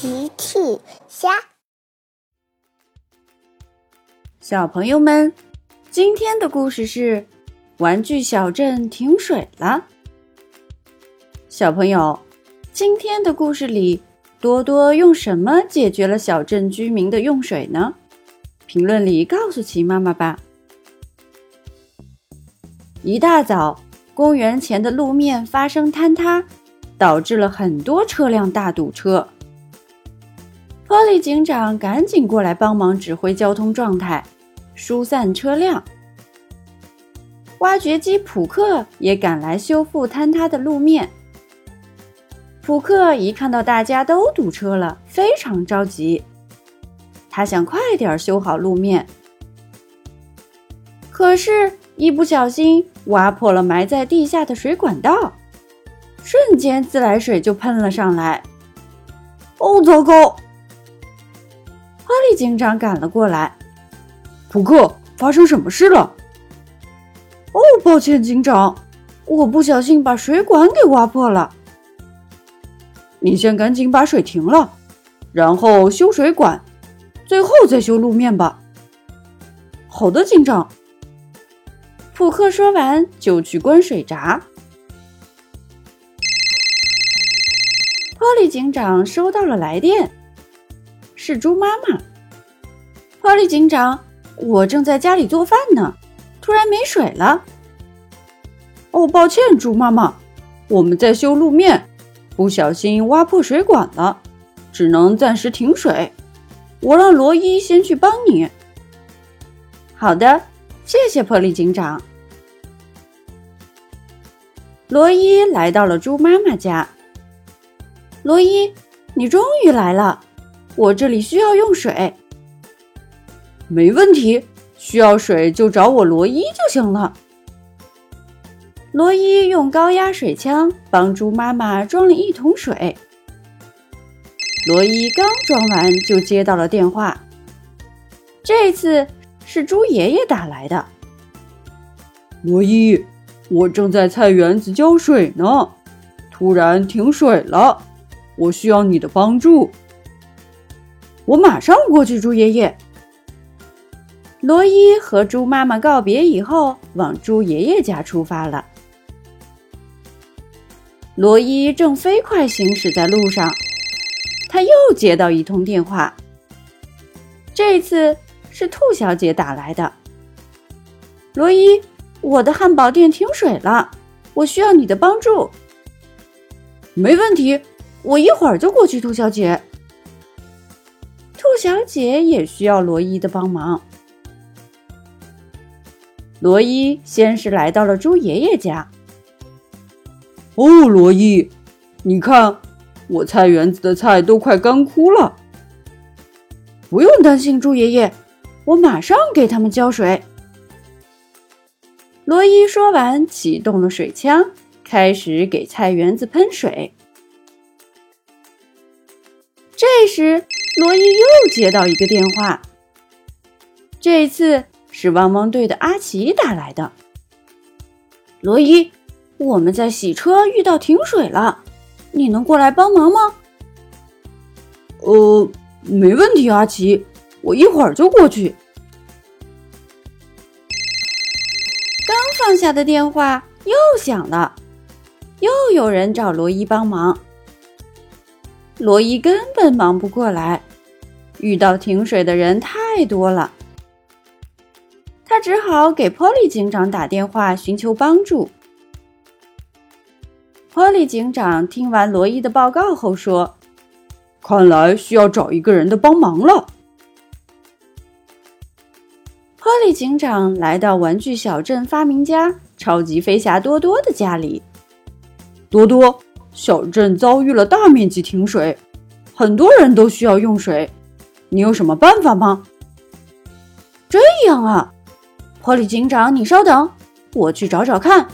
奇趣虾，小朋友们，今天的故事是《玩具小镇停水了》。小朋友，今天的故事里，多多用什么解决了小镇居民的用水呢？评论里告诉奇妈妈吧。一大早，公园前的路面发生坍塌，导致了很多车辆大堵车。波利警长赶紧过来帮忙指挥交通状态，疏散车辆。挖掘机普克也赶来修复坍塌的路面。普克一看到大家都堵车了，非常着急，他想快点修好路面，可是，一不小心挖破了埋在地下的水管道，瞬间自来水就喷了上来。哦，糟糕！波利警长赶了过来，普克，发生什么事了？哦，抱歉，警长，我不小心把水管给挖破了。你先赶紧把水停了，然后修水管，最后再修路面吧。好的，警长。普克说完就去关水闸。波利警长收到了来电。是猪妈妈，波利警长，我正在家里做饭呢，突然没水了。哦，抱歉，猪妈妈，我们在修路面，不小心挖破水管了，只能暂时停水。我让罗伊先去帮你。好的，谢谢波利警长。罗伊来到了猪妈妈家。罗伊，你终于来了。我这里需要用水，没问题，需要水就找我罗伊就行了。罗伊用高压水枪帮猪妈妈装了一桶水。罗伊刚装完就接到了电话，这次是猪爷爷打来的。罗伊，我正在菜园子浇水呢，突然停水了，我需要你的帮助。我马上过去，猪爷爷。罗伊和猪妈妈告别以后，往猪爷爷家出发了。罗伊正飞快行驶在路上，他又接到一通电话，这次是兔小姐打来的。罗伊，我的汉堡店停水了，我需要你的帮助。没问题，我一会儿就过去，兔小姐。兔小姐也需要罗伊的帮忙。罗伊先是来到了猪爷爷家。哦，罗伊，你看，我菜园子的菜都快干枯了。不用担心，猪爷爷，我马上给他们浇水。罗伊说完，启动了水枪，开始给菜园子喷水。这时。罗伊又接到一个电话，这次是汪汪队的阿奇打来的。罗伊，我们在洗车遇到停水了，你能过来帮忙吗？呃，没问题，阿奇，我一会儿就过去。刚放下的电话又响了，又有人找罗伊帮忙。罗伊根本忙不过来，遇到停水的人太多了，他只好给波利警长打电话寻求帮助。波利警长听完罗伊的报告后说：“看来需要找一个人的帮忙了。”波利警长来到玩具小镇发明家超级飞侠多多的家里，多多。小镇遭遇了大面积停水，很多人都需要用水。你有什么办法吗？这样啊，波利警长，你稍等，我去找找看。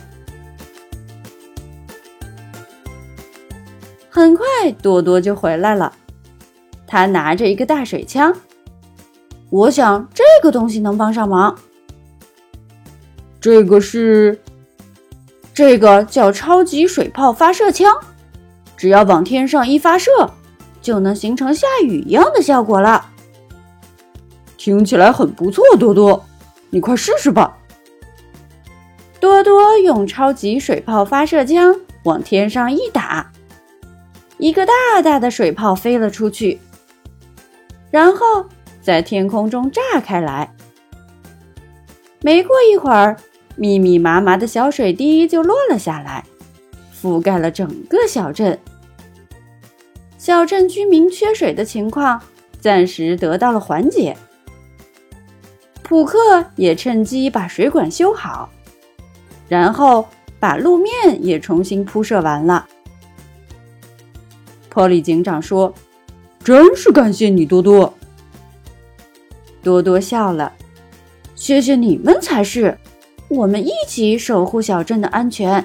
很快，多多就回来了，他拿着一个大水枪。我想这个东西能帮上忙。这个是。这个叫超级水炮发射枪，只要往天上一发射，就能形成下雨一样的效果了。听起来很不错，多多，你快试试吧。多多用超级水炮发射枪往天上一打，一个大大的水泡飞了出去，然后在天空中炸开来。没过一会儿，密密麻麻的小水滴就落了下来，覆盖了整个小镇。小镇居民缺水的情况暂时得到了缓解。普克也趁机把水管修好。然后把路面也重新铺设完了。波利警长说：“真是感谢你，多多。”多多笑了：“谢谢你们才是，我们一起守护小镇的安全。”